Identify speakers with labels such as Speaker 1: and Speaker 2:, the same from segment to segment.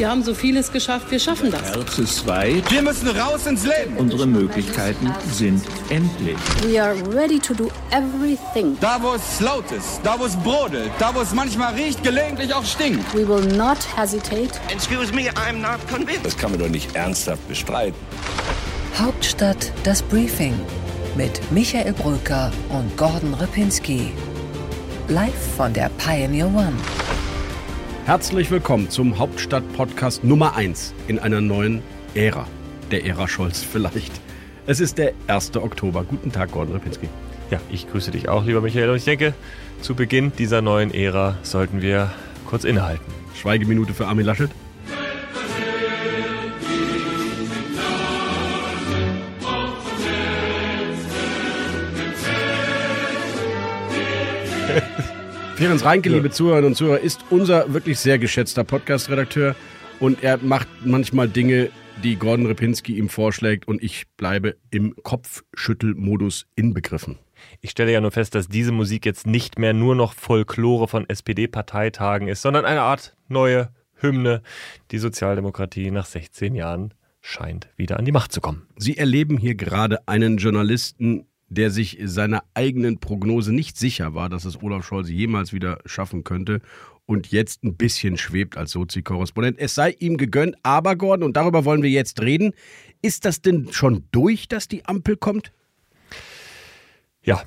Speaker 1: Wir haben so vieles geschafft, wir schaffen das.
Speaker 2: Herz ist weit.
Speaker 3: Wir müssen raus ins Leben.
Speaker 2: Unsere Möglichkeiten sind endlich.
Speaker 4: We are ready to do everything.
Speaker 3: Da, wo es laut ist, da, wo es brodelt, da, wo es manchmal riecht, gelegentlich auch stinkt.
Speaker 4: We will not hesitate.
Speaker 5: Excuse me, I'm not convinced.
Speaker 6: Das kann man doch nicht ernsthaft bestreiten.
Speaker 7: Hauptstadt das Briefing mit Michael Brücker und Gordon Ripinski. Live von der Pioneer One.
Speaker 8: Herzlich willkommen zum Hauptstadt-Podcast Nummer 1 in einer neuen Ära. Der Ära Scholz vielleicht. Es ist der 1. Oktober. Guten Tag, Gordon Ripinski.
Speaker 9: Ja, ich grüße dich auch, lieber Michael. Und ich denke, zu Beginn dieser neuen Ära sollten wir kurz innehalten.
Speaker 8: Schweigeminute für Armin Laschet. Ferenc Reinke, ja. liebe Zuhörerinnen und Zuhörer, ist unser wirklich sehr geschätzter Podcast-Redakteur und er macht manchmal Dinge, die Gordon Repinski ihm vorschlägt und ich bleibe im Kopfschüttelmodus inbegriffen.
Speaker 9: Ich stelle ja nur fest, dass diese Musik jetzt nicht mehr nur noch Folklore von SPD-Parteitagen ist, sondern eine Art neue Hymne. Die Sozialdemokratie nach 16 Jahren scheint wieder an die Macht zu kommen.
Speaker 8: Sie erleben hier gerade einen Journalisten, der sich seiner eigenen Prognose nicht sicher war, dass es Olaf Scholz jemals wieder schaffen könnte und jetzt ein bisschen schwebt als Sozi-Korrespondent. Es sei ihm gegönnt, aber Gordon, und darüber wollen wir jetzt reden, ist das denn schon durch, dass die Ampel kommt?
Speaker 9: Ja.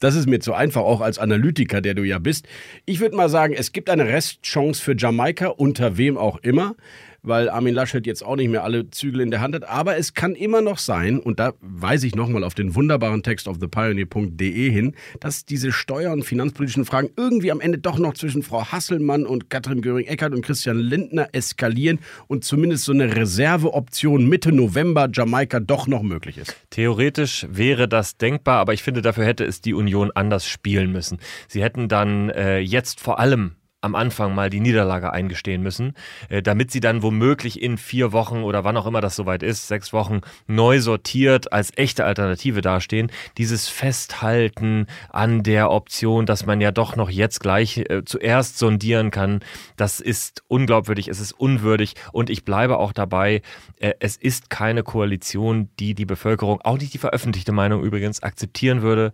Speaker 8: Das ist mir zu einfach, auch als Analytiker, der du ja bist. Ich würde mal sagen, es gibt eine Restchance für Jamaika, unter wem auch immer weil Armin Laschet jetzt auch nicht mehr alle Zügel in der Hand hat. Aber es kann immer noch sein, und da weise ich nochmal auf den wunderbaren Text auf thepioneer.de hin, dass diese steuer- und finanzpolitischen Fragen irgendwie am Ende doch noch zwischen Frau Hasselmann und Katrin Göring-Eckardt und Christian Lindner eskalieren und zumindest so eine Reserveoption Mitte November Jamaika doch noch möglich ist.
Speaker 9: Theoretisch wäre das denkbar, aber ich finde, dafür hätte es die Union anders spielen müssen. Sie hätten dann äh, jetzt vor allem am Anfang mal die Niederlage eingestehen müssen, äh, damit sie dann womöglich in vier Wochen oder wann auch immer das soweit ist, sechs Wochen neu sortiert als echte Alternative dastehen. Dieses Festhalten an der Option, dass man ja doch noch jetzt gleich äh, zuerst sondieren kann, das ist unglaubwürdig, es ist unwürdig und ich bleibe auch dabei, äh, es ist keine Koalition, die die Bevölkerung, auch nicht die veröffentlichte Meinung übrigens, akzeptieren würde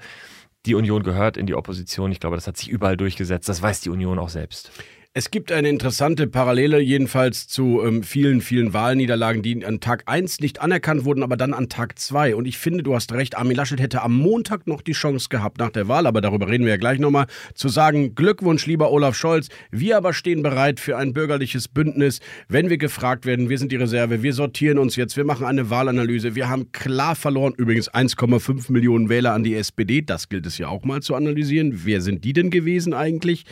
Speaker 9: die Union gehört in die Opposition. Ich glaube, das hat sich überall durchgesetzt. Das weiß die Union auch selbst.
Speaker 8: Es gibt eine interessante Parallele jedenfalls zu ähm, vielen, vielen Wahlniederlagen, die an Tag 1 nicht anerkannt wurden, aber dann an Tag 2. Und ich finde, du hast recht, Armin Laschet hätte am Montag noch die Chance gehabt nach der Wahl, aber darüber reden wir ja gleich nochmal, zu sagen, Glückwunsch, lieber Olaf Scholz, wir aber stehen bereit für ein bürgerliches Bündnis, wenn wir gefragt werden, wir sind die Reserve, wir sortieren uns jetzt, wir machen eine Wahlanalyse, wir haben klar verloren, übrigens 1,5 Millionen Wähler an die SPD, das gilt es ja auch mal zu analysieren, wer sind die denn gewesen eigentlich?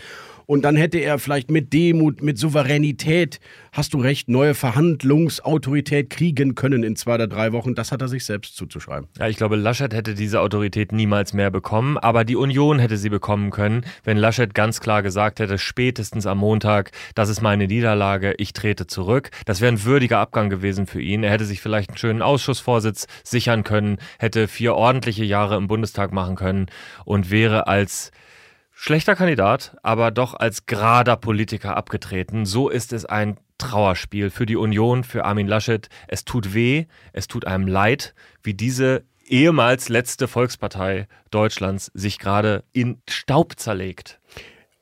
Speaker 8: Und dann hätte er vielleicht mit Demut, mit Souveränität, hast du recht, neue Verhandlungsautorität kriegen können in zwei oder drei Wochen. Das hat er sich selbst zuzuschreiben.
Speaker 9: Ja, ich glaube, Laschet hätte diese Autorität niemals mehr bekommen, aber die Union hätte sie bekommen können, wenn Laschet ganz klar gesagt hätte, spätestens am Montag, das ist meine Niederlage, ich trete zurück. Das wäre ein würdiger Abgang gewesen für ihn. Er hätte sich vielleicht einen schönen Ausschussvorsitz sichern können, hätte vier ordentliche Jahre im Bundestag machen können und wäre als Schlechter Kandidat, aber doch als gerader Politiker abgetreten. So ist es ein Trauerspiel für die Union, für Armin Laschet. Es tut weh, es tut einem leid, wie diese ehemals letzte Volkspartei Deutschlands sich gerade in Staub zerlegt.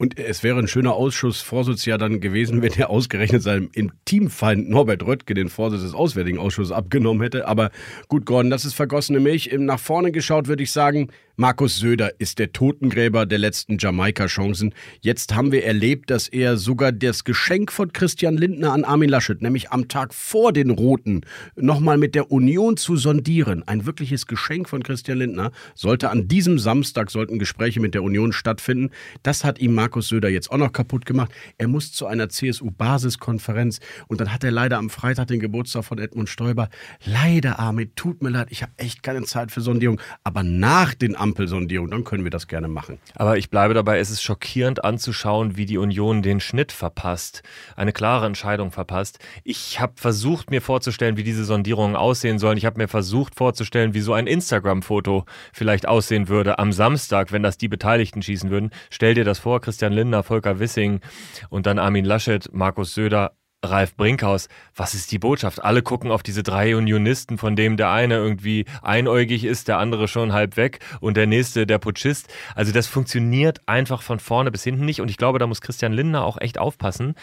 Speaker 8: Und es wäre ein schöner Ausschussvorsitz ja dann gewesen, wenn er ausgerechnet seinem Intimfeind Norbert Röttge den Vorsitz des Auswärtigen Ausschusses abgenommen hätte. Aber gut, Gordon, das ist vergossene Milch. Nach vorne geschaut würde ich sagen, Markus Söder ist der Totengräber der letzten Jamaika-Chancen. Jetzt haben wir erlebt, dass er sogar das Geschenk von Christian Lindner an Armin Laschet, nämlich am Tag vor den Roten, nochmal mit der Union zu sondieren, ein wirkliches Geschenk von Christian Lindner, sollte an diesem Samstag sollten Gespräche mit der Union stattfinden. Das hat ihm Markus Söder jetzt auch noch kaputt gemacht. Er muss zu einer CSU-Basiskonferenz und dann hat er leider am Freitag den Geburtstag von Edmund Stoiber. Leider, Armin, tut mir leid, ich habe echt keine Zeit für Sondierung. Aber nach den Amt Ampelsondierung, dann können wir das gerne machen.
Speaker 9: Aber ich bleibe dabei, es ist schockierend anzuschauen, wie die Union den Schnitt verpasst, eine klare Entscheidung verpasst. Ich habe versucht, mir vorzustellen, wie diese Sondierungen aussehen sollen. Ich habe mir versucht vorzustellen, wie so ein Instagram-Foto vielleicht aussehen würde am Samstag, wenn das die Beteiligten schießen würden. Stell dir das vor, Christian Lindner, Volker Wissing und dann Armin Laschet, Markus Söder Ralf Brinkhaus, was ist die Botschaft? Alle gucken auf diese drei Unionisten, von dem der eine irgendwie einäugig ist, der andere schon halb weg und der nächste der Putschist. Also das funktioniert einfach von vorne bis hinten nicht und ich glaube, da muss Christian Lindner auch echt aufpassen.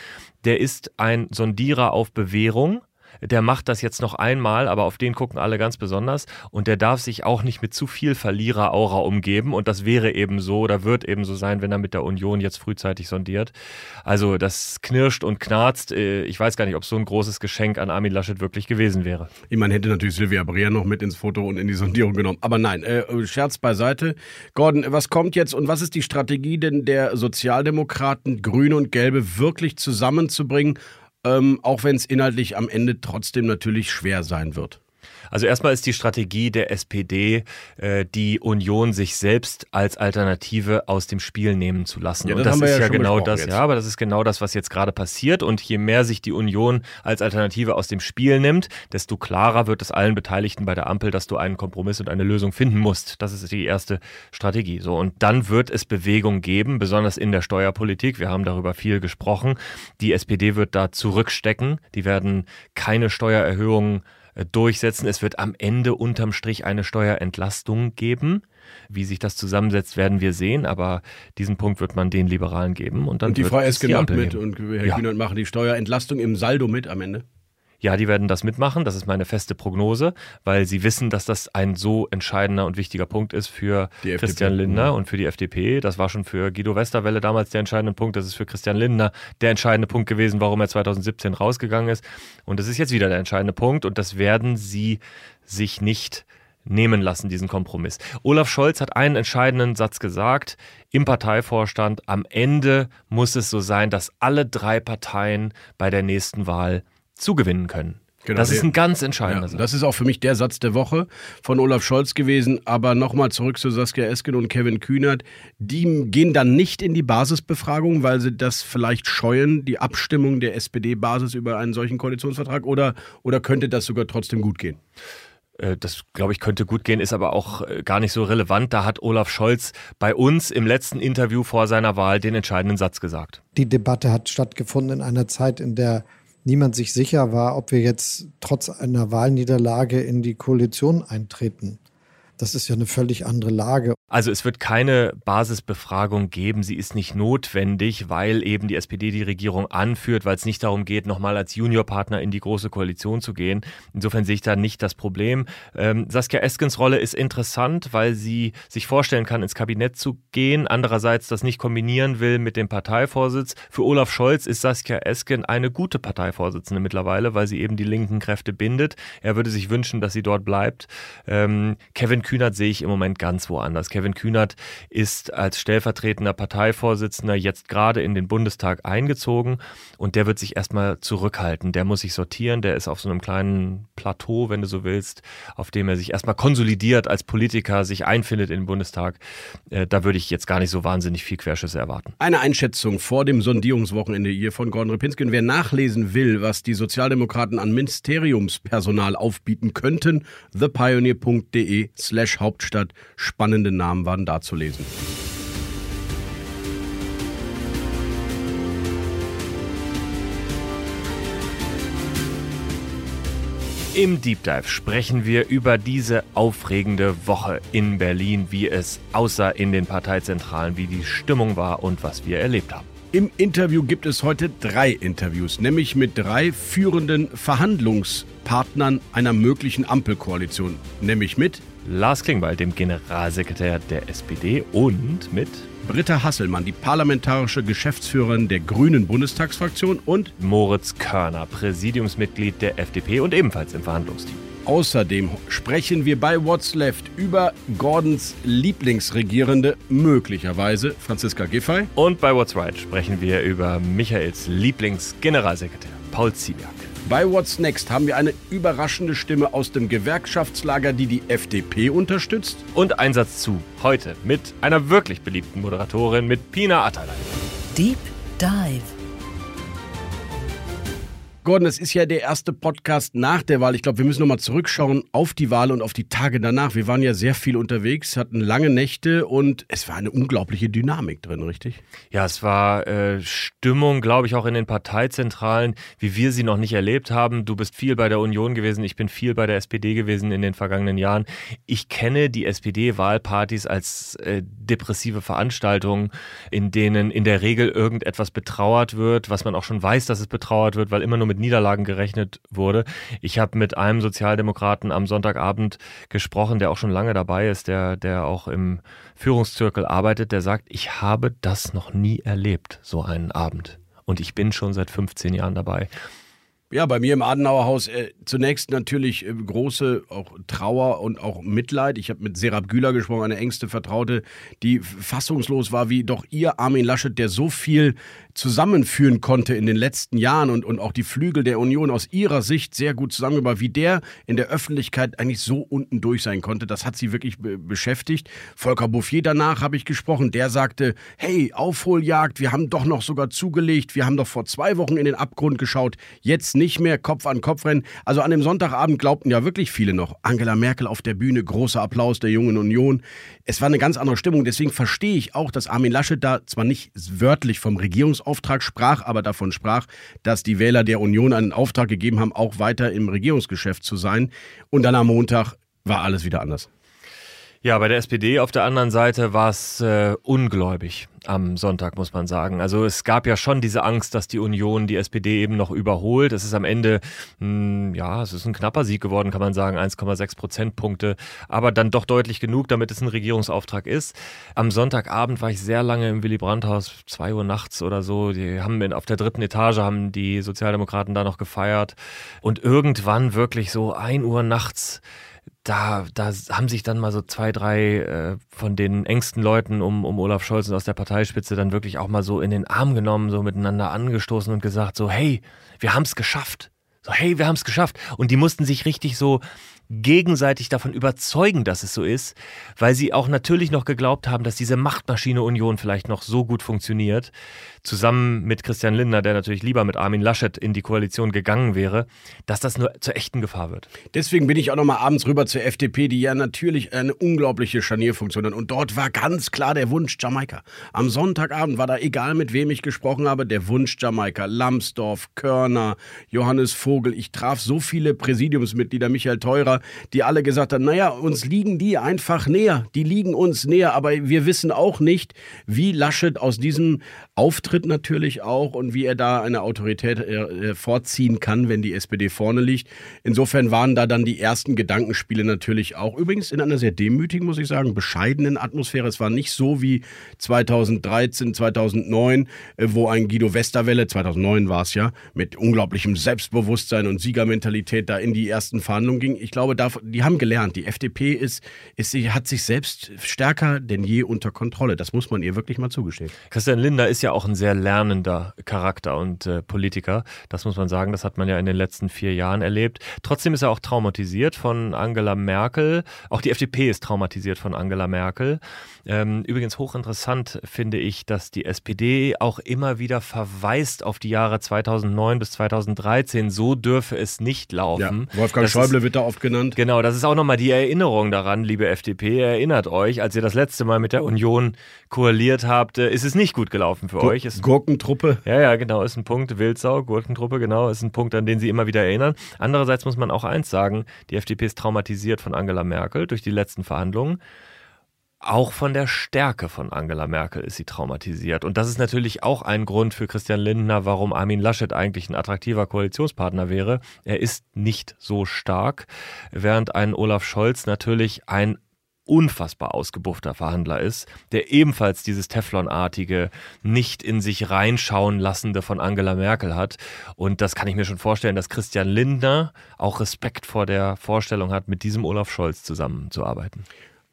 Speaker 9: Der ist ein Sondierer auf Bewährung der macht das jetzt noch einmal, aber auf den gucken alle ganz besonders und der darf sich auch nicht mit zu viel Verlierer-Aura umgeben und das wäre eben so oder wird eben so sein, wenn er mit der Union jetzt frühzeitig sondiert. Also das knirscht und knarzt. Äh, ich weiß gar nicht, ob so ein großes Geschenk an Armin Laschet wirklich gewesen wäre.
Speaker 8: Ich meine, hätte natürlich Silvia Brea noch mit ins Foto und in die Sondierung genommen. Aber nein, äh, Scherz beiseite. Gordon, was kommt jetzt und was ist die Strategie denn der Sozialdemokraten, Grüne und Gelbe wirklich zusammenzubringen? Ähm, auch wenn es inhaltlich am Ende trotzdem natürlich schwer sein wird.
Speaker 9: Also erstmal ist die Strategie der SPD, äh, die Union sich selbst als Alternative aus dem Spiel nehmen zu lassen.
Speaker 8: Ja,
Speaker 9: das
Speaker 8: und das ist
Speaker 9: ja,
Speaker 8: ja
Speaker 9: genau das,
Speaker 8: jetzt.
Speaker 9: ja, aber das ist genau das, was jetzt gerade passiert. Und je mehr sich die Union als Alternative aus dem Spiel nimmt, desto klarer wird es allen Beteiligten bei der Ampel, dass du einen Kompromiss und eine Lösung finden musst. Das ist die erste Strategie. So und dann wird es Bewegung geben, besonders in der Steuerpolitik. Wir haben darüber viel gesprochen. Die SPD wird da zurückstecken. Die werden keine Steuererhöhungen durchsetzen. Es wird am Ende unterm Strich eine Steuerentlastung geben. Wie sich das zusammensetzt, werden wir sehen, aber diesen Punkt wird man den Liberalen geben. Und, dann
Speaker 8: und die Frau
Speaker 9: es
Speaker 8: Esken macht mit
Speaker 9: geben.
Speaker 8: und Herr
Speaker 9: Ja.
Speaker 8: Kühnert machen die Steuerentlastung im Saldo mit am Ende.
Speaker 9: Ja, die werden das mitmachen. Das ist meine feste Prognose, weil sie wissen, dass das ein so entscheidender und wichtiger Punkt ist für. Christian Lindner und für die FDP. Das war schon für Guido Westerwelle damals der entscheidende Punkt. Das ist für Christian Lindner der entscheidende Punkt gewesen, warum er 2017 rausgegangen ist. Und das ist jetzt wieder der entscheidende Punkt. Und das werden sie sich nicht nehmen lassen, diesen Kompromiss. Olaf Scholz hat einen entscheidenden Satz gesagt im Parteivorstand. Am Ende muss es so sein, dass alle drei Parteien bei der nächsten Wahl zugewinnen können.
Speaker 8: Genau,
Speaker 9: das ist ein ganz
Speaker 8: Ja,
Speaker 9: entscheidender Satz.
Speaker 8: das ist auch für mich der Satz der Woche von Olaf Scholz gewesen. Aber nochmal zurück zu Saskia Esken und Kevin Kühnert. Die gehen dann nicht in die Basisbefragung, weil sie das vielleicht scheuen, die Abstimmung der SPD-Basis über einen solchen Koalitionsvertrag? Oder, oder könnte das sogar trotzdem gut gehen?
Speaker 9: Äh, Das, glaube ich, könnte gut gehen, ist aber auch äh, gar nicht so relevant. Da hat Olaf Scholz bei uns im letzten Interview vor seiner Wahl den entscheidenden Satz gesagt.
Speaker 10: Die Debatte hat stattgefunden in einer Zeit, in der niemand sich sicher war, ob wir jetzt trotz einer Wahlniederlage in die Koalition eintreten. Das ist ja eine völlig andere Lage.
Speaker 9: Also es wird keine Basisbefragung geben, sie ist nicht notwendig, weil eben die SPD die Regierung anführt, weil es nicht darum geht, nochmal als Juniorpartner in die große Koalition zu gehen. Insofern sehe ich da nicht das Problem. Ähm, Saskia Eskens Rolle ist interessant, weil sie sich vorstellen kann, ins Kabinett zu gehen, andererseits das nicht kombinieren will mit dem Parteivorsitz. Für Olaf Scholz ist Saskia Esken eine gute Parteivorsitzende mittlerweile, weil sie eben die linken Kräfte bindet. Er würde sich wünschen, dass sie dort bleibt. Ähm, Kevin Kühnert sehe ich im Moment ganz woanders. Kevin Kühnert ist als stellvertretender Parteivorsitzender jetzt gerade in den Bundestag eingezogen und der wird sich erstmal zurückhalten. Der muss sich sortieren, der ist auf so einem kleinen Plateau, wenn du so willst, auf dem er sich erstmal konsolidiert als Politiker, sich einfindet in den Bundestag. Äh, da würde ich jetzt gar nicht so wahnsinnig viel Querschüsse erwarten.
Speaker 8: Eine Einschätzung vor dem Sondierungswochenende hier von Gordon Ripinski. Und wer nachlesen will, was die Sozialdemokraten an Ministeriumspersonal aufbieten könnten, thepioneer.de slash Hauptstadt. Spannende Namen waren da zu lesen.
Speaker 9: Im Deep Dive sprechen wir über diese aufregende Woche in Berlin, wie es aussah in den Parteizentralen, wie die Stimmung war und was wir erlebt haben.
Speaker 8: Im Interview gibt es heute drei Interviews, nämlich mit drei führenden Verhandlungspartnern einer möglichen Ampelkoalition. Nämlich mit
Speaker 9: Lars Klingbeil, dem Generalsekretär der SPD und mit
Speaker 8: Britta Hasselmann, die parlamentarische Geschäftsführerin der Grünen Bundestagsfraktion und
Speaker 9: Moritz Körner, Präsidiumsmitglied der FDP und ebenfalls im Verhandlungsteam.
Speaker 8: Außerdem sprechen wir bei What's Left über Gordons Lieblingsregierende, möglicherweise Franziska Giffey.
Speaker 9: Und bei What's Right sprechen wir über Michaels Lieblingsgeneralsekretär, Paul Ziemiak.
Speaker 8: Bei What's Next haben wir eine überraschende Stimme aus dem Gewerkschaftslager, die die FDP unterstützt.
Speaker 9: Und Einsatz zu, heute mit einer wirklich beliebten Moderatorin, mit Pina Atalay.
Speaker 7: Deep Dive.
Speaker 8: Gordon, es ist ja der erste Podcast nach der Wahl. Ich glaube, wir müssen nochmal zurückschauen auf die Wahl und auf die Tage danach. Wir waren ja sehr viel unterwegs, hatten lange Nächte und es war eine unglaubliche Dynamik drin, richtig?
Speaker 9: Ja, es war äh, Stimmung, glaube ich, auch in den Parteizentralen, wie wir sie noch nicht erlebt haben. Du bist viel bei der Union gewesen, ich bin viel bei der SPD gewesen in den vergangenen Jahren. Ich kenne die SPD-Wahlpartys als äh, depressive Veranstaltungen, in denen in der Regel irgendetwas betrauert wird, was man auch schon weiß, dass es betrauert wird, weil immer nur mit mit Niederlagen gerechnet wurde. Ich habe mit einem Sozialdemokraten am Sonntagabend gesprochen, der auch schon lange dabei ist, der, der auch im Führungszirkel arbeitet, der sagt, ich habe das noch nie erlebt, so einen Abend. Und ich bin schon seit 15 Jahren dabei.
Speaker 8: Ja, bei mir im Adenauer Haus äh, zunächst natürlich äh, große auch Trauer und auch Mitleid. Ich habe mit Serap Güler gesprochen, eine engste Vertraute, die fassungslos war, wie doch ihr Armin Laschet, der so viel zusammenführen konnte in den letzten Jahren und, und auch die Flügel der Union aus ihrer Sicht sehr gut zusammengebracht, wie der in der Öffentlichkeit eigentlich so unten durch sein konnte. Das hat sie wirklich be beschäftigt. Volker Bouffier danach habe ich gesprochen, der sagte, hey, Aufholjagd, wir haben doch noch sogar zugelegt, wir haben doch vor zwei Wochen in den Abgrund geschaut, jetzt nicht mehr Kopf an Kopf rennen. Also an dem Sonntagabend glaubten ja wirklich viele noch. Angela Merkel auf der Bühne, großer Applaus der jungen Union. Es war eine ganz andere Stimmung, deswegen verstehe ich auch, dass Armin Laschet da zwar nicht wörtlich vom Regierungs Auftrag sprach, aber davon sprach, dass die Wähler der Union einen Auftrag gegeben haben, auch weiter im Regierungsgeschäft zu sein. Und dann am Montag war alles wieder anders.
Speaker 9: Ja, bei der SPD auf der anderen Seite war es äh, ungläubig am Sonntag, muss man sagen. Also es gab ja schon diese Angst, dass die Union die SPD eben noch überholt. Es ist am Ende, mh, hm, ja, es ist ein knapper Sieg geworden, kann man sagen, 1,6 Prozentpunkte, aber dann doch deutlich genug, damit es ein Regierungsauftrag ist. Am Sonntagabend war ich sehr lange im Willy Brandt-Haus, zwei Uhr nachts oder so. Die haben in, auf der dritten Etage haben die Sozialdemokraten da noch gefeiert und irgendwann wirklich so ein Uhr nachts da, da haben sich dann mal so zwei, drei äh, von den engsten Leuten um, um Olaf Scholz und aus der Parteispitze dann wirklich auch mal so in den Arm genommen, so miteinander angestoßen und gesagt, so, hey, wir haben es geschafft. So, hey, wir haben es geschafft. Und die mussten sich richtig so gegenseitig davon überzeugen, dass es so ist, weil sie auch natürlich noch geglaubt haben, dass diese Machtmaschine Union vielleicht noch so gut funktioniert, zusammen mit Christian Lindner, der natürlich lieber mit Armin Laschet in die Koalition gegangen wäre, dass das nur zur echten Gefahr wird.
Speaker 8: Deswegen bin ich auch noch mal abends rüber zur FDP, die ja natürlich eine unglaubliche Scharnierfunktion hat. Und dort war ganz klar der Wunsch Jamaika. Am Sonntagabend war da, egal mit wem ich gesprochen habe, der Wunsch Jamaika. Lambsdorff, Körner, Johannes Vogel. Ich traf so viele Präsidiumsmitglieder, Michael Die alle gesagt haben, naja, uns liegen die einfach näher. Die liegen uns näher. Aber wir wissen auch nicht, wie Laschet aus diesem Auftritt natürlich auch und wie er da eine Autorität äh, vorziehen kann, wenn die SPD vorne liegt. Insofern waren da dann die ersten Gedankenspiele natürlich auch. Übrigens in einer sehr demütigen, muss ich sagen, bescheidenen Atmosphäre. Es war nicht so wie 2013, 2009, äh, wo ein Guido Westerwelle, 2009 war es ja, mit unglaublichem Selbstbewusstsein und Siegermentalität da in die ersten Verhandlungen ging. Ich glaube, die haben gelernt. Die FDP ist, ist, hat sich selbst stärker denn je unter Kontrolle. Das muss man ihr wirklich mal zugestehen.
Speaker 9: Christian Linder ist ja auch ein sehr lernender Charakter und äh, Politiker. Das muss man sagen, das hat man ja in den letzten vier Jahren erlebt. Trotzdem ist er auch traumatisiert von Angela Merkel. Auch die FDP ist traumatisiert von Angela Merkel. Ähm, übrigens hochinteressant finde ich, dass die SPD auch immer wieder verweist auf die Jahre 2009 bis 2013. So dürfe es nicht laufen.
Speaker 8: Ja, Wolfgang das Schäuble ist, wird da oft genannt.
Speaker 9: Genau, das ist auch nochmal die Erinnerung daran, liebe FDP. Erinnert euch, als ihr das letzte Mal mit der Union koaliert habt, äh, ist es nicht gut gelaufen für Gu euch.
Speaker 8: Ist Gurkentruppe.
Speaker 9: Ja, ja, genau, ist ein Punkt. Wildsau, Gurkentruppe, genau, ist ein Punkt, an den sie immer wieder erinnern. Andererseits muss man auch eins sagen, die FDP ist traumatisiert von Angela Merkel durch die letzten Verhandlungen. Auch von der Stärke von Angela Merkel ist sie traumatisiert. Und das ist natürlich auch ein Grund für Christian Lindner, warum Armin Laschet eigentlich ein attraktiver Koalitionspartner wäre. Er ist nicht so stark, während ein Olaf Scholz natürlich ein unfassbar ausgebuffter Verhandler ist, der ebenfalls dieses Teflonartige, nicht in sich reinschauen lassende von Angela Merkel hat. Und das kann ich mir schon vorstellen, dass Christian Lindner auch Respekt vor der Vorstellung hat, mit diesem Olaf Scholz zusammenzuarbeiten.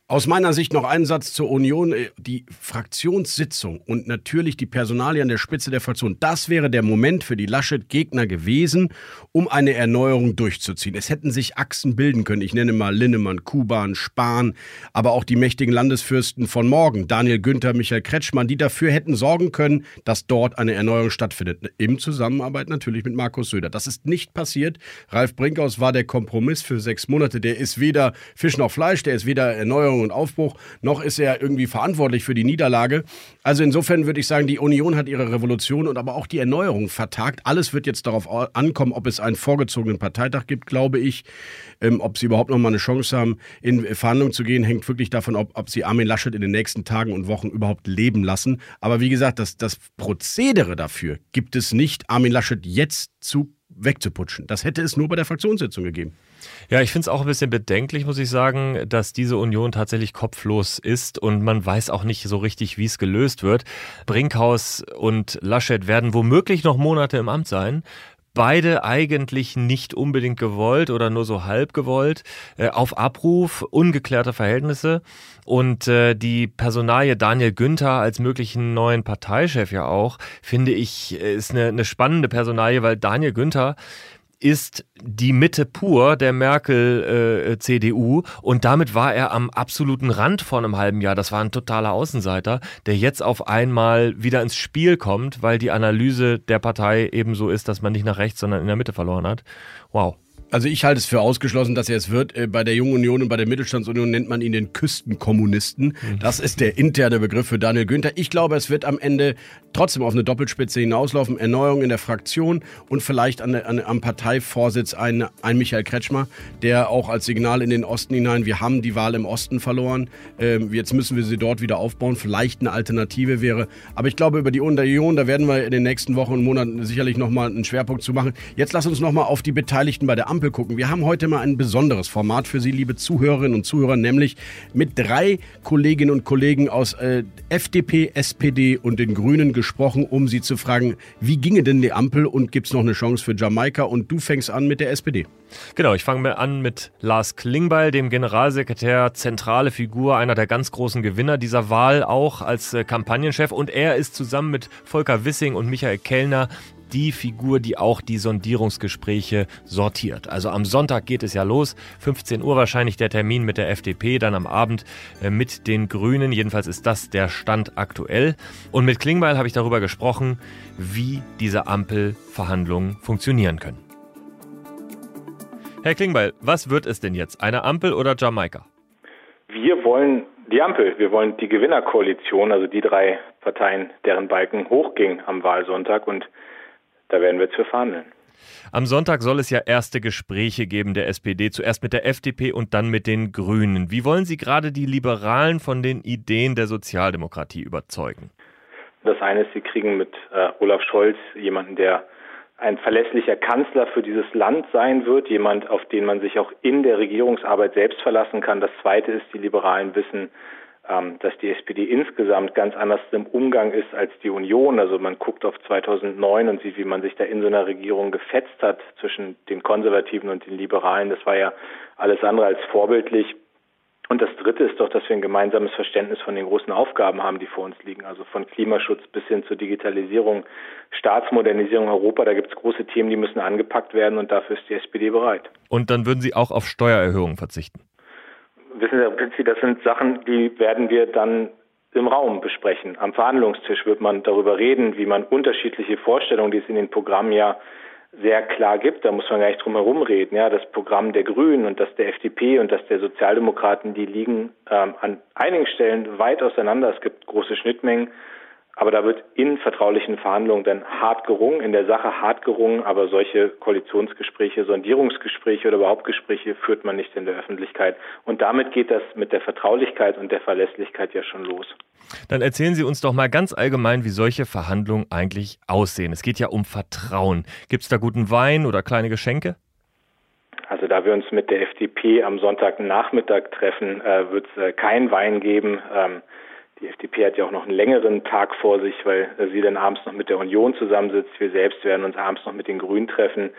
Speaker 8: Aus meiner Sicht noch ein Satz zur Union. Die Fraktionssitzung und natürlich die Personalie an der Spitze der Fraktion, das wäre der Moment für die Laschet-Gegner gewesen, um eine Erneuerung durchzuziehen. Es hätten sich Achsen bilden können. Ich nenne mal Linnemann, Kuban, Spahn, aber auch die mächtigen Landesfürsten von morgen, Daniel Günther, Michael Kretschmann, die dafür hätten sorgen können, dass dort eine Erneuerung stattfindet. Im Zusammenarbeit natürlich mit Markus Söder. Das ist nicht passiert. Ralf Brinkhaus war der Kompromiss für sechs Monate. Der ist weder Fisch noch Fleisch, der ist weder Erneuerung Erneuerung und Aufbruch, noch ist er irgendwie verantwortlich für die Niederlage. Also insofern würde ich sagen, die Union hat ihre Revolution und aber auch die Erneuerung vertagt. Alles wird jetzt darauf ankommen, ob es einen vorgezogenen Parteitag gibt, glaube ich. Ähm, ob sie überhaupt noch mal eine Chance haben, in Verhandlungen zu gehen, hängt wirklich davon ab, ob sie Armin Laschet in den nächsten Tagen und Wochen überhaupt leben lassen. Aber wie gesagt, das, das Prozedere dafür gibt es nicht, Armin Laschet jetzt zu wegzuputschen. Das hätte es nur bei der Fraktionssitzung gegeben.
Speaker 9: Ja, ich finde es auch ein bisschen bedenklich, muss ich sagen, dass diese Union tatsächlich kopflos ist und man weiß auch nicht so richtig, wie es gelöst wird. Brinkhaus und Laschet werden womöglich noch Monate im Amt sein beide eigentlich nicht unbedingt gewollt oder nur so halb gewollt, äh, auf Abruf, ungeklärte Verhältnisse. Und äh, die Personalie Daniel Günther als möglichen neuen Parteichef ja auch, finde ich, äh, ist eine, eine spannende Personalie, weil Daniel Günther ist die Mitte pur der Merkel-CDU äh, und damit war er am absoluten Rand vor einem halben Jahr. Das war ein totaler Außenseiter, der jetzt auf einmal wieder ins Spiel kommt, weil die Analyse der Partei eben so ist, dass man nicht nach rechts, sondern in der Mitte verloren hat. Wow.
Speaker 8: Also ich halte es für ausgeschlossen, dass er es wird. Äh, bei der Jungen Union und bei der Mittelstandsunion nennt man ihn den Küstenkommunisten. Mhm. Das ist der interne Begriff für Daniel Günther. Ich glaube, es wird am Ende trotzdem auf eine Doppelspitze hinauslaufen. Erneuerung in der Fraktion und vielleicht an, an, am Parteivorsitz ein, ein Michael Kretschmer, der auch als Signal in den Osten hinein, wir haben die Wahl im Osten verloren, ähm, jetzt müssen wir sie dort wieder aufbauen, vielleicht eine Alternative wäre. Aber ich glaube, über die Union, da werden wir in den nächsten Wochen und Monaten sicherlich nochmal einen Schwerpunkt zu machen. Jetzt lass uns nochmal auf die Beteiligten bei der Ampel Ampel gucken. Wir haben heute mal ein besonderes Format für Sie, liebe Zuhörerinnen und Zuhörer, nämlich mit drei Kolleginnen und Kollegen aus äh, FDP, SPD und den Grünen gesprochen, um Sie zu fragen, wie ginge denn die Ampel und gibt es noch eine Chance für Jamaika? Und du fängst an mit der SPD.
Speaker 9: Genau, ich fange an mit Lars Klingbeil, dem Generalsekretär, zentrale Figur, einer der ganz großen Gewinner dieser Wahl, auch als äh, Kampagnenchef. Und er ist zusammen mit Volker Wissing und Michael Kellner die Figur, die auch die Sondierungsgespräche sortiert. Also am Sonntag geht es ja los, 15 Uhr wahrscheinlich der Termin mit der FDP, dann am Abend äh, mit den Grünen. Jedenfalls ist das der Stand aktuell. Und mit Klingbeil habe ich darüber gesprochen, wie diese Ampelverhandlungen funktionieren können. Herr Klingbeil, was wird es denn jetzt? Eine Ampel oder Jamaika?
Speaker 11: Wir wollen die Ampel. Wir wollen die Gewinnerkoalition, also die drei Parteien, deren Balken hochging am Wahlsonntag. Und da werden wir zu verhandeln.
Speaker 9: Am Sonntag soll es ja erste Gespräche geben der SPD, zuerst mit der FDP und dann mit den Grünen. Wie wollen Sie gerade die Liberalen von den Ideen der Sozialdemokratie überzeugen?
Speaker 11: Das eine ist, Sie kriegen mit äh, Olaf Scholz jemanden, der ein verlässlicher Kanzler für dieses Land sein wird, jemand, auf den man sich auch in der Regierungsarbeit selbst verlassen kann. Das zweite ist, die Liberalen wissen, dass die SPD insgesamt ganz anders im Umgang ist als die Union. Also man guckt auf 2009 und sieht, wie man sich da in so einer Regierung gefetzt hat zwischen den Konservativen und den Liberalen. Das war ja alles andere als vorbildlich. Und das Dritte ist doch, dass wir ein gemeinsames Verständnis von den großen Aufgaben haben, die vor uns liegen. Also von Klimaschutz bis hin zur Digitalisierung, Staatsmodernisierung Europa. Da gibt es große Themen, die müssen angepackt werden und dafür ist die SPD bereit.
Speaker 9: Und dann würden Sie auch auf Steuererhöhungen verzichten?
Speaker 11: Wissen Sie, das sind Sachen, die werden wir dann im Raum besprechen. Am Verhandlungstisch wird man darüber reden, wie man unterschiedliche Vorstellungen, die es in den Programmen ja sehr klar gibt, da muss man gar nicht drum herum reden. Ja, das Programm der Grünen und das der FDP und das der Sozialdemokraten, die liegen ähm, an einigen Stellen weit auseinander. Es gibt große Schnittmengen. Aber da wird in vertraulichen Verhandlungen dann hart gerungen, in der Sache hart gerungen, aber solche Koalitionsgespräche, Sondierungsgespräche oder überhaupt Gespräche führt man nicht in der Öffentlichkeit. Und damit geht das mit der Vertraulichkeit und der Verlässlichkeit ja schon los.
Speaker 9: Dann erzählen Sie uns doch mal ganz allgemein, wie solche Verhandlungen eigentlich aussehen. Es geht ja um Vertrauen. Gibt es da guten Wein oder kleine Geschenke?
Speaker 11: Also da wir uns mit der FDP am Sonntagnachmittag treffen, äh, wird es äh, keinen Wein geben. Ähm, Die FDP hat ja auch noch einen längeren Tag vor sich, weil sie dann abends noch mit der Union zusammensitzt. Wir selbst werden uns abends noch mit den Grünen treffen.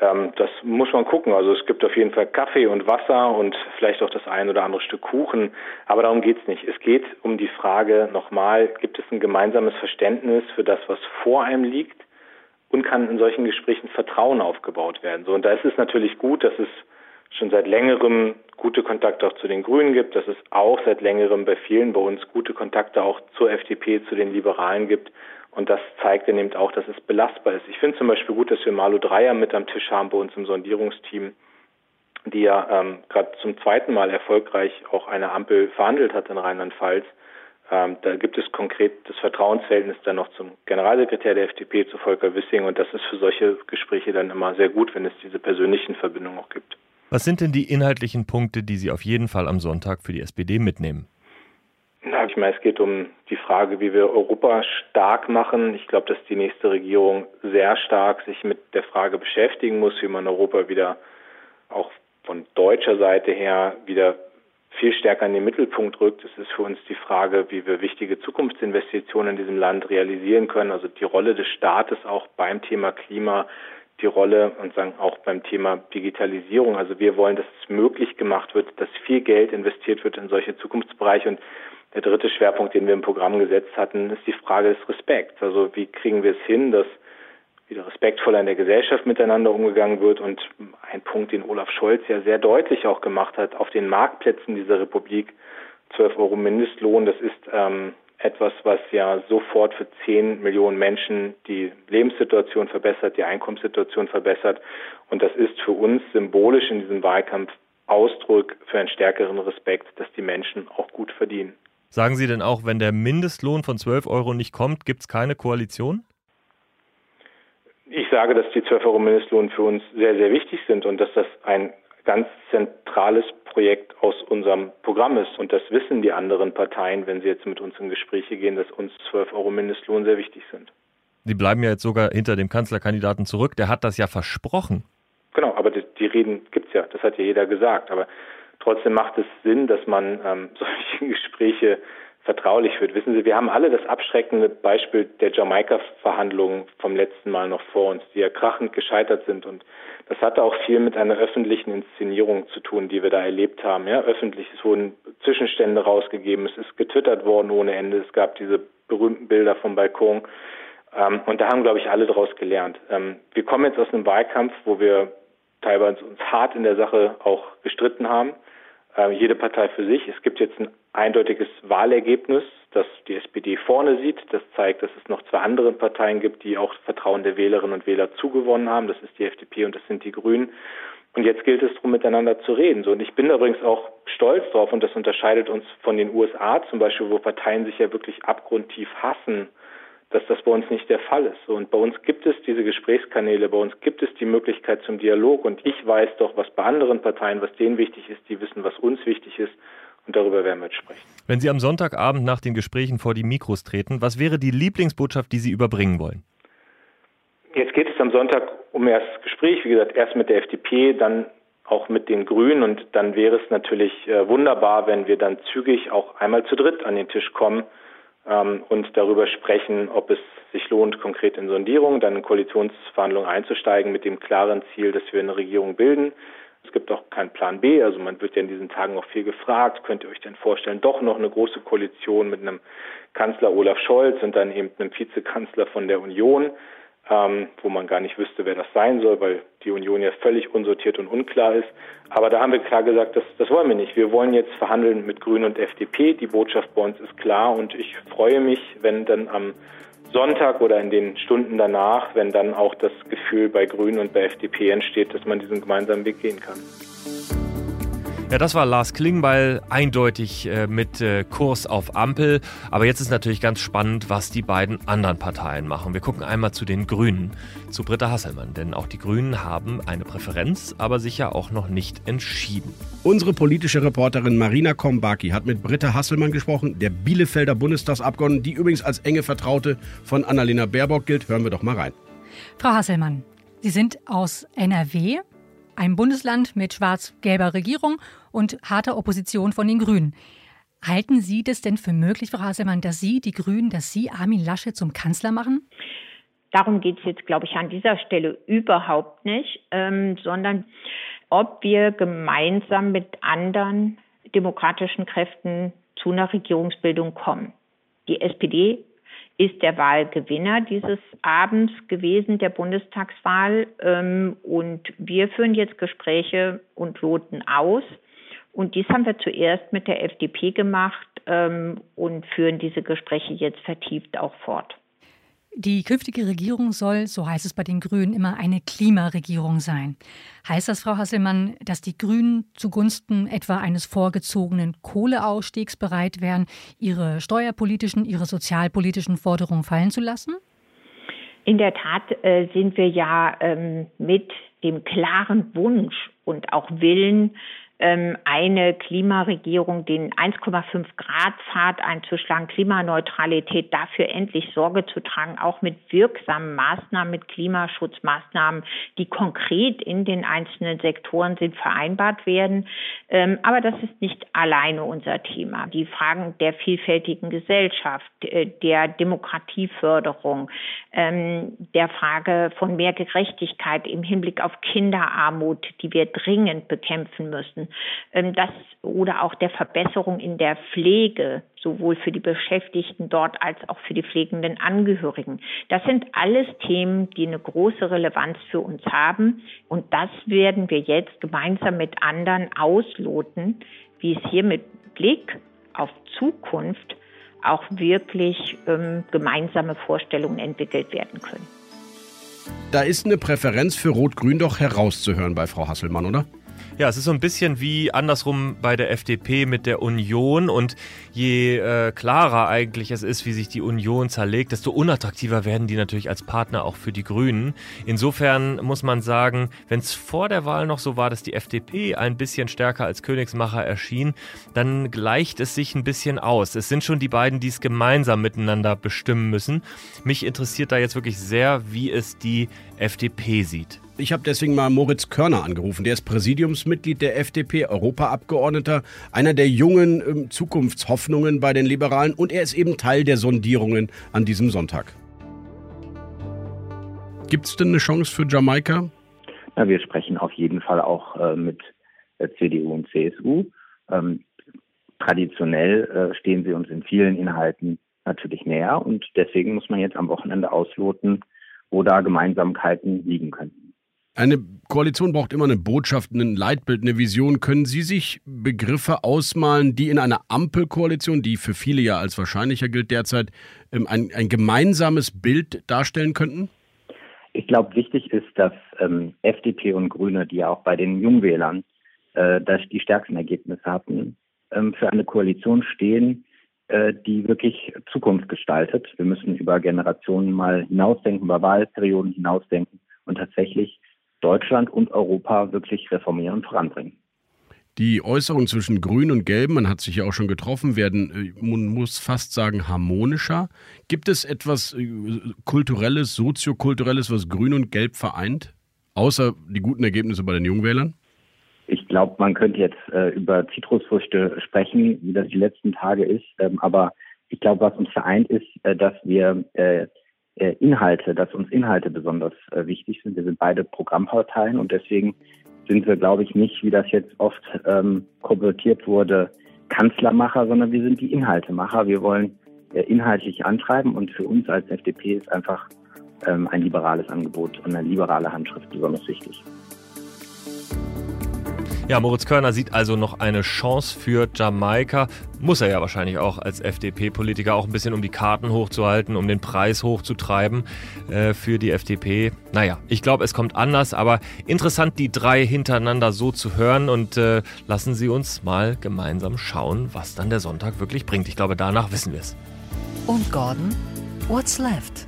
Speaker 11: Ähm, das muss man gucken. Also es gibt auf jeden Fall Kaffee und Wasser und vielleicht auch das ein oder andere Stück Kuchen. Aber darum geht's nicht. Es geht um die Frage nochmal, gibt es ein gemeinsames Verständnis für das, was vor einem liegt? Und kann in solchen Gesprächen Vertrauen aufgebaut werden? So, und da ist es natürlich gut, dass es schon seit längerem gute Kontakte auch zu den Grünen gibt, dass es auch seit längerem bei vielen bei uns gute Kontakte auch zur FDP, zu den Liberalen gibt. Und das zeigt dann eben auch, dass es belastbar ist. Ich finde zum Beispiel gut, dass wir Malu Dreyer mit am Tisch haben bei uns im Sondierungsteam, die ja ähm, gerade zum zweiten Mal erfolgreich auch eine Ampel verhandelt hat in Rheinland-Pfalz. Ähm, da gibt es konkret das Vertrauensverhältnis dann noch zum Generalsekretär der FDP, zu Volker Wissing. Und das ist für solche Gespräche dann immer sehr gut, wenn es diese persönlichen Verbindungen auch gibt.
Speaker 9: Was sind denn die inhaltlichen Punkte, die Sie auf jeden Fall am Sonntag für die SPD mitnehmen?
Speaker 11: Na, ich meine, es geht um die Frage, wie wir Europa stark machen. Ich glaube, dass die nächste Regierung sehr stark sich mit der Frage beschäftigen muss, wie man Europa wieder auch von deutscher Seite her wieder viel stärker in den Mittelpunkt rückt. Es ist für uns die Frage, wie wir wichtige Zukunftsinvestitionen in diesem Land realisieren können. Also die Rolle des Staates auch beim Thema Klima, die Rolle und sagen auch beim Thema Digitalisierung. Also wir wollen, dass es möglich gemacht wird, dass viel Geld investiert wird in solche Zukunftsbereiche. Und der dritte Schwerpunkt, den wir im Programm gesetzt hatten, ist die Frage des Respekts. Also wie kriegen wir es hin, dass wieder respektvoller in der Gesellschaft miteinander umgegangen wird. Und ein Punkt, den Olaf Scholz ja sehr deutlich auch gemacht hat, auf den Marktplätzen dieser Republik, 12 Euro Mindestlohn, das ist ähm, etwas, was ja sofort für 10 Millionen Menschen die Lebenssituation verbessert, die Einkommenssituation verbessert. Und das ist für uns symbolisch in diesem Wahlkampf Ausdruck für einen stärkeren Respekt, dass die Menschen auch gut verdienen.
Speaker 9: Sagen Sie denn auch, wenn der Mindestlohn von 12 Euro nicht kommt, gibt es keine Koalition?
Speaker 11: Ich sage, dass die 12 Euro Mindestlohn für uns sehr, sehr wichtig sind und dass das ein ganz zentrales Projekt aus unserem Programm ist. Und das wissen die anderen Parteien, wenn sie jetzt mit uns in Gespräche gehen, dass uns 12 Euro Mindestlohn sehr wichtig sind.
Speaker 9: Sie bleiben ja jetzt sogar hinter dem Kanzlerkandidaten zurück. Der hat das ja versprochen.
Speaker 11: Genau, aber die, die Reden gibt es ja. Das hat ja jeder gesagt. Aber trotzdem macht es Sinn, dass man ähm, solche Gespräche vertraulich wird. Wissen Sie, wir haben alle das abschreckende Beispiel der Jamaika-Verhandlungen vom letzten Mal noch vor uns, die ja krachend gescheitert sind. Und das hatte auch viel mit einer öffentlichen Inszenierung zu tun, die wir da erlebt haben. Ja, öffentlich, es wurden Zwischenstände rausgegeben, es ist getwittert worden ohne Ende, es gab diese berühmten Bilder vom Balkon. Ähm, und da haben, glaube ich, alle daraus gelernt. Ähm, wir kommen jetzt aus einem Wahlkampf, wo wir teilweise uns hart in der Sache auch gestritten haben äh, jede Partei für sich. Es gibt jetzt ein eindeutiges Wahlergebnis, das die SPD vorne sieht. Das zeigt, dass es noch zwei andere Parteien gibt, die auch Vertrauen der Wählerinnen und Wähler zugewonnen haben. Das ist die FDP und das sind die Grünen. Und jetzt gilt es darum, miteinander zu reden. So, und ich bin übrigens auch stolz drauf, und das unterscheidet uns von den USA zum Beispiel, wo Parteien sich ja wirklich abgrundtief hassen dass das bei uns nicht der Fall ist. Und bei uns gibt es diese Gesprächskanäle, bei uns gibt es die Möglichkeit zum Dialog. Und ich weiß doch, was bei anderen Parteien, was denen wichtig ist, die wissen, was uns wichtig ist. Und darüber werden wir jetzt sprechen.
Speaker 9: Wenn Sie am Sonntagabend nach den Gesprächen vor die Mikros treten, was wäre die Lieblingsbotschaft, die Sie überbringen wollen?
Speaker 11: Jetzt geht es am Sonntag um das Gespräch, wie gesagt, erst mit der FDP, dann auch mit den Grünen und dann wäre es natürlich äh, wunderbar, wenn wir dann zügig auch einmal zu dritt an den Tisch kommen ähm, und darüber sprechen, ob es sich lohnt, konkret in Sondierungen, dann in Koalitionsverhandlungen einzusteigen mit dem klaren Ziel, dass wir eine Regierung bilden. Es gibt auch keinen Plan B, also man wird ja in diesen Tagen auch viel gefragt, könnt ihr euch denn vorstellen, doch noch eine große Koalition mit einem Kanzler Olaf Scholz und dann eben einem Vizekanzler von der Union ähm, wo man gar nicht wüsste, wer das sein soll, weil die Union ja völlig unsortiert und unklar ist. Aber da haben wir klar gesagt, das, das wollen wir nicht. Wir wollen jetzt verhandeln mit Grünen und FDP. Die Botschaft bei uns ist klar und ich freue mich, wenn dann am Sonntag oder in den Stunden danach, wenn dann auch das Gefühl bei Grünen und bei FDP entsteht, dass man diesen gemeinsamen Weg gehen kann.
Speaker 9: Ja, das war Lars Klingbeil, eindeutig äh, mit äh, Kurs auf Ampel. Aber jetzt ist natürlich ganz spannend, was die beiden anderen Parteien machen. Wir gucken einmal zu den Grünen, zu Britta Hasselmann. Denn auch die Grünen haben eine Präferenz, aber sicher auch noch nicht entschieden.
Speaker 8: Unsere politische Reporterin Marina Kombaki hat mit Britta Hasselmann gesprochen, der Bielefelder Bundestagsabgeordneten, die übrigens als enge Vertraute von Annalena Baerbock gilt. Hören wir doch mal rein.
Speaker 12: Frau Hasselmann, Sie sind aus NRW ein Bundesland mit schwarz-gelber Regierung und harter Opposition von den Grünen. Halten Sie das denn für möglich, Frau Haselmann, dass Sie, die Grünen, dass Sie Armin Laschet zum Kanzler machen?
Speaker 13: Darum geht es jetzt, glaube ich, an dieser Stelle überhaupt nicht, ähm, sondern ob wir gemeinsam mit anderen demokratischen Kräften zu einer Regierungsbildung kommen. Die SPD ist der Wahlgewinner dieses Abends gewesen, der Bundestagswahl. Ähm, und wir führen jetzt Gespräche und loten aus. Und dies haben wir zuerst mit der FDP gemacht ähm, und führen diese Gespräche jetzt vertieft auch fort.
Speaker 12: Die künftige Regierung soll, so heißt es bei den Grünen, immer eine Klimaregierung sein. Heißt das, Frau Hasselmann, dass die Grünen zugunsten etwa eines vorgezogenen Kohleausstiegs bereit wären, ihre steuerpolitischen, ihre sozialpolitischen Forderungen fallen zu lassen?
Speaker 13: In der Tat äh, sind wir ja ähm, mit dem klaren Wunsch und auch Willen, eine Klimaregierung den 1,5 Grad Pfad einzuschlagen, Klimaneutralität, dafür endlich Sorge zu tragen, auch mit wirksamen Maßnahmen, mit Klimaschutzmaßnahmen, die konkret in den einzelnen Sektoren sind, vereinbart werden. Ähm, aber das ist nicht alleine unser Thema. Die Fragen der vielfältigen Gesellschaft, äh, der Demokratieförderung, ähm, der Frage von mehr Gerechtigkeit im Hinblick auf Kinderarmut, die wir dringend bekämpfen müssen, ähm, das oder auch der Verbesserung in der Pflege, sowohl für die Beschäftigten dort als auch für die pflegenden Angehörigen. Das sind alles Themen, die eine große Relevanz für uns haben. Und das werden wir jetzt gemeinsam mit anderen ausloten, wie es hier mit Blick auf Zukunft auch wirklich ähm, gemeinsame Vorstellungen entwickelt werden können.
Speaker 8: Da ist eine Präferenz für Rot-Grün doch herauszuhören bei Frau Hasselmann, oder?
Speaker 9: Ja, es ist so ein bisschen wie andersrum bei der FDP mit der Union. Und je äh, klarer eigentlich es ist, wie sich die Union zerlegt, desto unattraktiver werden die natürlich als Partner auch für die Grünen. Insofern muss man sagen, wenn es vor der Wahl noch so war, dass die FDP ein bisschen stärker als Königsmacher erschien, dann gleicht es sich ein bisschen aus. Es sind schon die beiden, die es gemeinsam miteinander bestimmen müssen. Mich interessiert da jetzt wirklich sehr, wie es die FDP sieht.
Speaker 8: Ich habe deswegen mal Moritz Körner angerufen. Der ist Präsidiumsmitglied der FDP, Europaabgeordneter, einer der jungen ähm, Zukunftshoffnungen bei den Liberalen und er ist eben Teil der Sondierungen an diesem Sonntag. Gibt es denn eine Chance für Jamaika?
Speaker 14: Na, wir sprechen auf jeden Fall auch äh, mit äh, CDU und CSU. Ähm, traditionell äh, stehen sie uns in vielen Inhalten natürlich näher und deswegen muss man jetzt am Wochenende ausloten, wo da Gemeinsamkeiten liegen könnten.
Speaker 8: Eine Koalition braucht immer eine Botschaft, ein Leitbild, eine Vision. Können Sie sich Begriffe ausmalen, die in einer Ampelkoalition, die für viele ja als wahrscheinlicher gilt derzeit, ähm, ein, ein gemeinsames Bild darstellen könnten?
Speaker 14: Ich glaube, wichtig ist, dass ähm, FDP und Grüne, die ja auch bei den Jungwählern äh, die stärksten Ergebnisse hatten, ähm, für eine Koalition stehen, äh, die wirklich Zukunft gestaltet. Wir müssen über Generationen mal hinausdenken, über Wahlperioden hinausdenken und tatsächlich Deutschland und Europa wirklich reformieren und voranbringen.
Speaker 8: Die Äußerungen zwischen Grün und Gelb, man hat sich ja auch schon getroffen, werden, äh, man muss fast sagen, harmonischer. Gibt es etwas äh, Kulturelles, Soziokulturelles, was Grün und Gelb vereint? Außer die guten Ergebnisse bei den Jungwählern?
Speaker 14: Ich glaube, man könnte jetzt äh, über Zitrusfrüchte sprechen, wie das die letzten Tage ist. Ähm, aber ich glaube, was uns vereint, ist, äh, dass wir äh, äh, Inhalte, dass uns Inhalte besonders äh, wichtig sind. Wir sind beide Programmparteien und deswegen sind wir, glaube ich, nicht, wie das jetzt oft ähm, konvertiert wurde, Kanzlermacher, sondern wir sind die Inhaltemacher. Wir wollen äh, inhaltlich antreiben und für uns als FDP ist einfach ähm, ein liberales Angebot und eine liberale Handschrift besonders wichtig.
Speaker 9: Ja, Moritz Körner sieht also noch eine Chance für Jamaika. Muss er ja wahrscheinlich auch als FDP-Politiker auch ein bisschen um die Karten hochzuhalten, um den Preis hochzutreiben äh, für die FDP. Naja, ich glaube, es kommt anders, aber interessant, die drei hintereinander so zu hören und äh, lassen Sie uns mal gemeinsam schauen, was dann der Sonntag wirklich bringt. Ich glaube, danach wissen wir es.
Speaker 7: Und Gordon, what's left?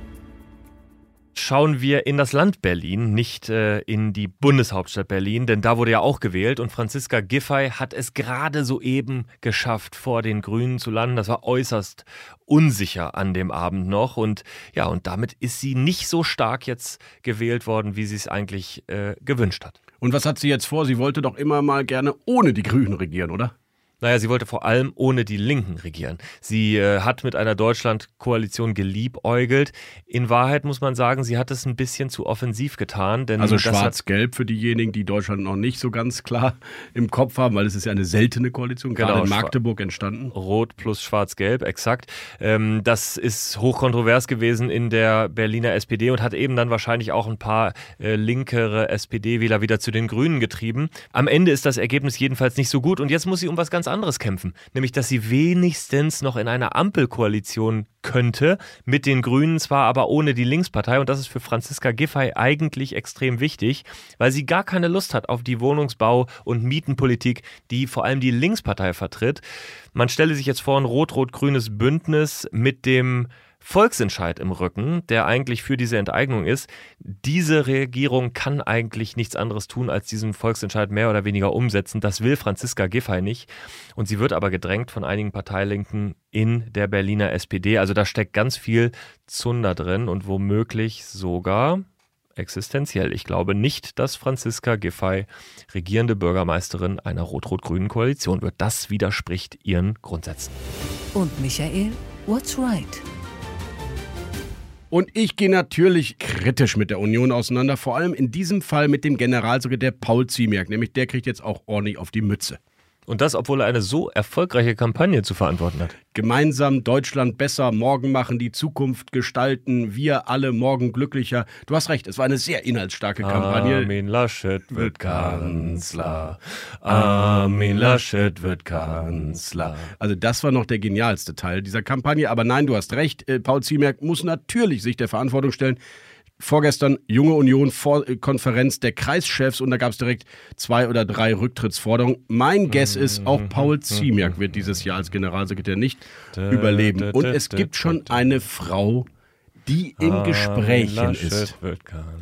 Speaker 9: Schauen wir in das Land Berlin, nicht äh, in die Bundeshauptstadt Berlin, denn da wurde ja auch gewählt und Franziska Giffey hat es gerade soeben geschafft, vor den Grünen zu landen. Das war äußerst unsicher an dem Abend noch und ja, und damit ist sie nicht so stark jetzt gewählt worden, wie sie es eigentlich äh, gewünscht hat.
Speaker 8: Und was hat sie jetzt vor? Sie wollte doch immer mal gerne ohne die Grünen regieren, oder?
Speaker 9: Naja, sie wollte vor allem ohne die Linken regieren. Sie äh, hat mit einer Deutschland-Koalition geliebäugelt. In Wahrheit muss man sagen, sie hat es ein bisschen zu offensiv getan.
Speaker 8: Also schwarz-gelb für diejenigen, die Deutschland noch nicht so ganz klar im Kopf haben, weil es ist ja eine seltene Koalition, gerade genau, in Magdeburg entstanden.
Speaker 9: Rot plus schwarz-gelb, exakt. Ähm, das ist hochkontrovers gewesen in der Berliner SPD und hat eben dann wahrscheinlich auch ein paar äh, linkere SPD-Wähler wieder zu den Grünen getrieben. Am Ende ist das Ergebnis jedenfalls nicht so gut und jetzt muss sie um was ganz anderes kämpfen, nämlich dass sie wenigstens noch in einer Ampelkoalition könnte, mit den Grünen zwar, aber ohne die Linkspartei. Und das ist für Franziska Giffey eigentlich extrem wichtig, weil sie gar keine Lust hat auf die Wohnungsbau- und Mietenpolitik, die vor allem die Linkspartei vertritt. Man stelle sich jetzt vor ein rot-rot-grünes Bündnis mit dem Volksentscheid im Rücken, der eigentlich für diese Enteignung ist. Diese Regierung kann eigentlich nichts anderes tun, als diesen Volksentscheid mehr oder weniger umsetzen. Das will Franziska Giffey nicht. Und sie wird aber gedrängt von einigen Parteilinken in der Berliner SPD. Also da steckt ganz viel Zunder drin und womöglich sogar existenziell. Ich glaube nicht, dass Franziska Giffey regierende Bürgermeisterin einer rot-rot-grünen Koalition wird. Das widerspricht ihren Grundsätzen.
Speaker 7: Und Michael, what's right?
Speaker 8: Und ich gehe natürlich kritisch mit der Union auseinander, vor allem in diesem Fall mit dem Generalsekretär Paul Ziemiak, nämlich der kriegt jetzt auch ordentlich auf die Mütze.
Speaker 9: Und das, obwohl er eine so erfolgreiche Kampagne zu verantworten hat.
Speaker 8: Gemeinsam Deutschland besser, morgen machen, die Zukunft gestalten, wir alle morgen glücklicher. Du hast recht, es war eine sehr inhaltsstarke Kampagne.
Speaker 9: Armin Laschet wird Kanzler. Armin Laschet wird Kanzler.
Speaker 8: Also das war noch der genialste Teil dieser Kampagne. Aber nein, du hast recht, äh, Paul Ziemiak muss natürlich sich der Verantwortung stellen vorgestern Junge Union Konferenz der Kreischefs und da gab es direkt zwei oder drei Rücktrittsforderungen. Mein Guess ist, auch Paul Ziemiak wird dieses Jahr als Generalsekretär nicht überleben. Und es gibt schon eine Frau, die im Gesprächen ist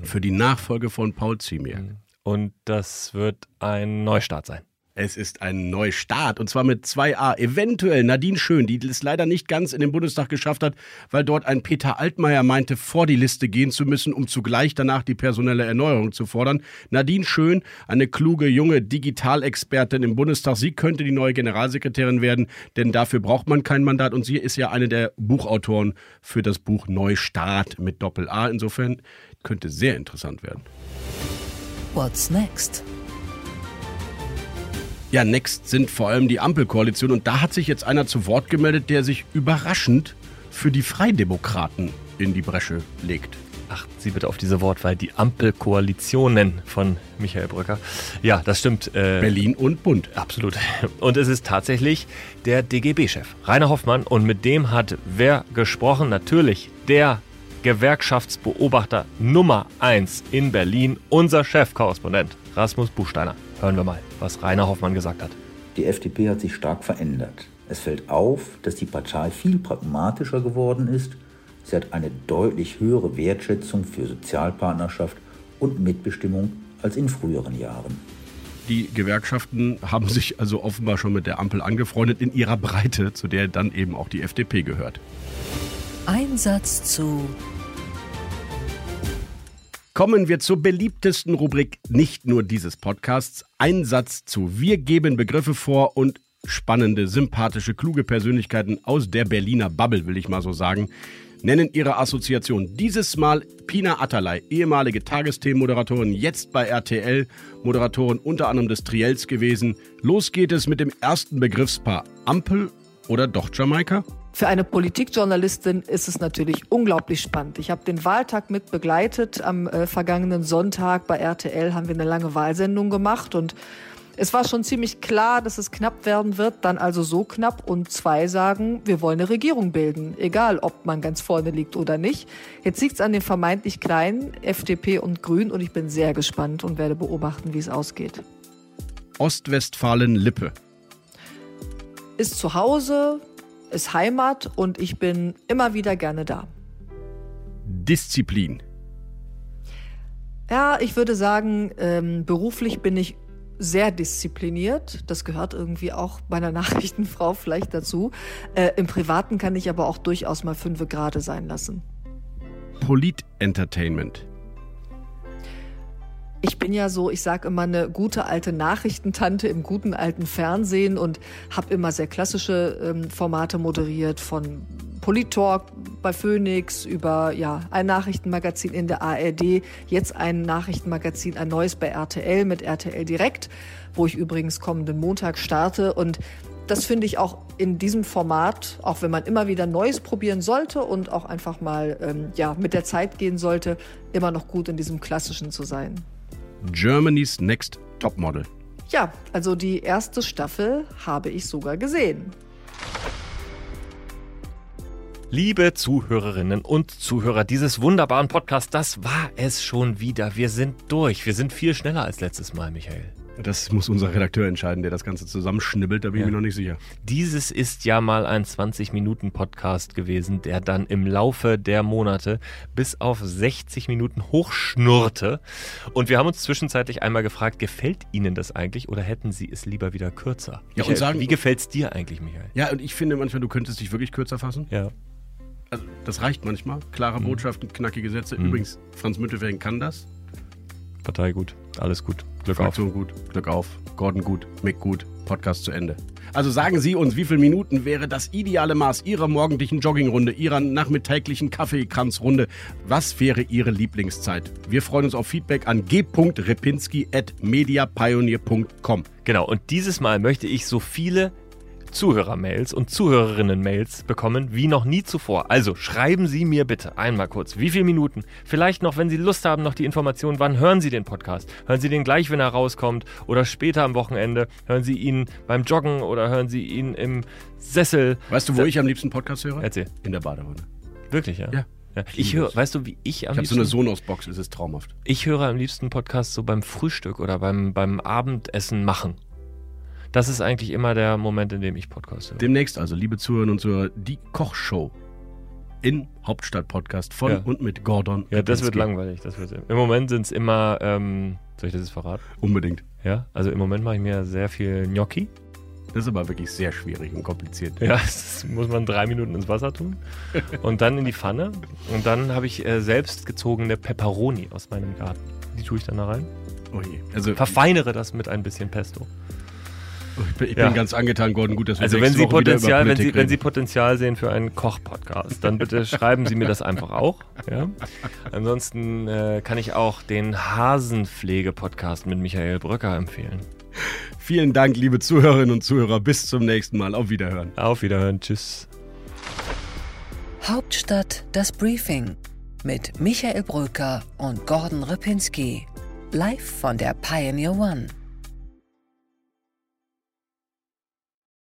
Speaker 8: für die Nachfolge von Paul Ziemiak.
Speaker 9: Und das wird ein Neustart sein.
Speaker 8: Es ist ein Neustart und zwar mit 2a. Eventuell Nadine Schön, die es leider nicht ganz in den Bundestag geschafft hat, weil dort ein Peter Altmaier meinte, vor die Liste gehen zu müssen, um zugleich danach die personelle Erneuerung zu fordern. Nadine Schön, eine kluge junge Digitalexpertin im Bundestag, sie könnte die neue Generalsekretärin werden, denn dafür braucht man kein Mandat und sie ist ja eine der Buchautoren für das Buch Neustart mit Doppel A. Insofern könnte sehr interessant werden.
Speaker 7: What's next?
Speaker 8: Ja, next sind vor allem die Ampelkoalition und da hat sich jetzt einer zu Wort gemeldet, der sich überraschend für die Freidemokraten in die Bresche legt.
Speaker 9: Achten Sie bitte auf diese Wortwahl, die Ampelkoalitionen von Michael Brücker. Ja, das stimmt.
Speaker 8: Äh, Berlin und Bund.
Speaker 9: Absolut. Und es ist tatsächlich der DGB-Chef, Rainer Hoffmann. Und mit dem hat wer gesprochen? Natürlich der Gewerkschaftsbeobachter Nummer 1 in Berlin, unser Chefkorrespondent Rasmus Buchsteiner. Hören wir mal, was Rainer Hoffmann gesagt hat.
Speaker 15: Die FDP hat sich stark verändert. Es fällt auf, dass die Partei viel pragmatischer geworden ist. Sie hat eine deutlich höhere Wertschätzung für Sozialpartnerschaft und Mitbestimmung als in früheren Jahren.
Speaker 8: Die Gewerkschaften haben sich also offenbar schon mit der Ampel angefreundet in ihrer Breite, zu der dann eben auch die FDP gehört.
Speaker 7: Einsatz zu
Speaker 8: Kommen wir zur beliebtesten Rubrik nicht nur dieses Podcasts. Ein Satz zu. Wir geben Begriffe vor und spannende, sympathische, kluge Persönlichkeiten aus der Berliner Bubble, will ich mal so sagen, nennen ihre Assoziation. Dieses Mal Pina Atalay, ehemalige Tagesthemenmoderatorin, jetzt bei RTL, Moderatorin unter anderem des Triels gewesen. Los geht es mit dem ersten Begriffspaar Ampel oder doch Jamaika?
Speaker 16: Für eine Politikjournalistin ist es natürlich unglaublich spannend. Ich habe den Wahltag mit begleitet. Am äh, vergangenen Sonntag bei RTL haben wir eine lange Wahlsendung gemacht und es war schon ziemlich klar, dass es knapp werden wird, dann also so knapp und zwei sagen, wir wollen eine Regierung bilden, egal ob man ganz vorne liegt oder nicht. Jetzt liegt es an den vermeintlich kleinen FDP und Grün und ich bin sehr gespannt und werde beobachten, wie es ausgeht.
Speaker 8: Ostwestfalen-Lippe.
Speaker 16: Ist zu Hause, ist Heimat und ich bin immer wieder gerne da.
Speaker 8: Disziplin.
Speaker 16: Ja, ich würde sagen, ähm, beruflich bin ich sehr diszipliniert. Das gehört irgendwie auch bei einer Nachrichtenfrau vielleicht dazu. Äh, Im Privaten kann ich aber auch durchaus mal fünfe Grade sein lassen.
Speaker 8: Polit-Entertainment.
Speaker 16: Ich bin ja so, ich sage immer eine gute alte Nachrichtentante im guten alten Fernsehen und habe immer sehr klassische ähm, Formate moderiert von Politalk bei Phoenix über ja ein Nachrichtenmagazin in der ARD, jetzt ein Nachrichtenmagazin, ein neues bei RTL mit RTL Direkt, wo ich übrigens kommenden Montag starte und das finde ich auch in diesem Format, auch wenn man immer wieder Neues probieren sollte und auch einfach mal ähm, ja, mit der Zeit gehen sollte, immer noch gut in diesem Klassischen zu sein.
Speaker 8: Germany's Next Topmodel.
Speaker 16: Ja, also die erste Staffel habe ich sogar gesehen.
Speaker 9: Liebe Zuhörerinnen und Zuhörer dieses wunderbaren Podcasts, das war es schon wieder. Wir sind durch. Wir sind viel schneller als letztes Mal, Michael.
Speaker 8: Das muss unser Redakteur entscheiden, der das Ganze zusammenschnibbelt, da bin ja. ich mir noch nicht sicher.
Speaker 9: Dieses ist ja mal ein 20-Minuten-Podcast gewesen, der dann im Laufe der Monate bis auf 60 Minuten hochschnurrte. Und wir haben uns zwischenzeitlich einmal gefragt, gefällt Ihnen das eigentlich oder hätten Sie es lieber wieder kürzer? Ja, Michael, und sagen, wie gefällt es dir eigentlich, Michael?
Speaker 8: Ja, und ich finde manchmal, du könntest dich wirklich kürzer fassen.
Speaker 9: Ja.
Speaker 8: Also, das reicht manchmal. Klare mhm. Botschaften, knackige Sätze. Mhm. Übrigens, Franz Müntefering kann das.
Speaker 9: Partei gut, alles gut.
Speaker 8: Glück Fraktion auf. gut, Glück auf. Gordon gut, Mick gut, Podcast zu Ende. Also sagen Sie uns, wie viele Minuten wäre das ideale Maß Ihrer morgendlichen Joggingrunde, Ihrer nachmittäglichen Kaffeekranzrunde? Was wäre Ihre Lieblingszeit? Wir freuen uns auf Feedback an g.repinski.mediapioneer.com.
Speaker 9: Genau, und dieses Mal möchte ich so viele Zuhörermails und Zuhörerinnen-Mails bekommen wie noch nie zuvor. Also schreiben Sie mir bitte einmal kurz, wie viele Minuten, vielleicht noch, wenn Sie Lust haben, noch die Information, wann hören Sie den Podcast? Hören Sie den gleich, wenn er rauskommt oder später am Wochenende? Hören Sie ihn beim Joggen oder hören Sie ihn im Sessel?
Speaker 8: Weißt du, wo ich am liebsten Podcast höre?
Speaker 9: Erzähl.
Speaker 8: In der Badewanne.
Speaker 9: Wirklich, ja?
Speaker 8: Ja.
Speaker 9: Ja, ich höre, weißt du, wie ich
Speaker 8: am ich liebsten. Ich habe so eine Sonos-Box, es ist traumhaft.
Speaker 9: Ich höre am liebsten Podcast so beim Frühstück oder beim, beim Abendessen machen. Das ist eigentlich immer der Moment, in dem ich Podcast höre.
Speaker 8: Demnächst also, liebe Zuhörerinnen und Zuhörer, die Kochshow in Hauptstadt-Podcast von
Speaker 9: ja.
Speaker 8: und mit Gordon.
Speaker 9: Ja, das wird langweilig. Das wird, Im Moment sind es immer, ähm, soll ich das jetzt verraten?
Speaker 8: Unbedingt.
Speaker 9: Ja, also im Moment mache ich mir sehr viel Gnocchi.
Speaker 8: Das ist aber wirklich sehr schwierig und kompliziert.
Speaker 9: Ja, das muss man drei Minuten ins Wasser tun und dann in die Pfanne. Und dann habe ich äh, selbst gezogene Peperoni aus meinem Garten. Die tue ich dann da rein.
Speaker 8: Oh je. Also,
Speaker 9: Verfeinere das mit ein bisschen Pesto.
Speaker 8: Ich bin, ich ja. bin ganz angetan, Gordon. Gut, dass wir
Speaker 9: Also wenn Sie, Potenzial, wenn, Sie, wenn Sie Potenzial sehen für einen Koch-Podcast, dann bitte schreiben Sie mir das einfach auch. Ja? Ansonsten äh, kann ich auch den Hasenpflege-Podcast mit Michael Bröcker empfehlen.
Speaker 8: Vielen Dank, liebe Zuhörerinnen und Zuhörer. Bis zum nächsten Mal. Auf Wiederhören.
Speaker 9: Auf Wiederhören. Tschüss.
Speaker 7: Hauptstadt das Briefing mit Michael Bröker und Gordon Ripinski. Live von der Pioneer One.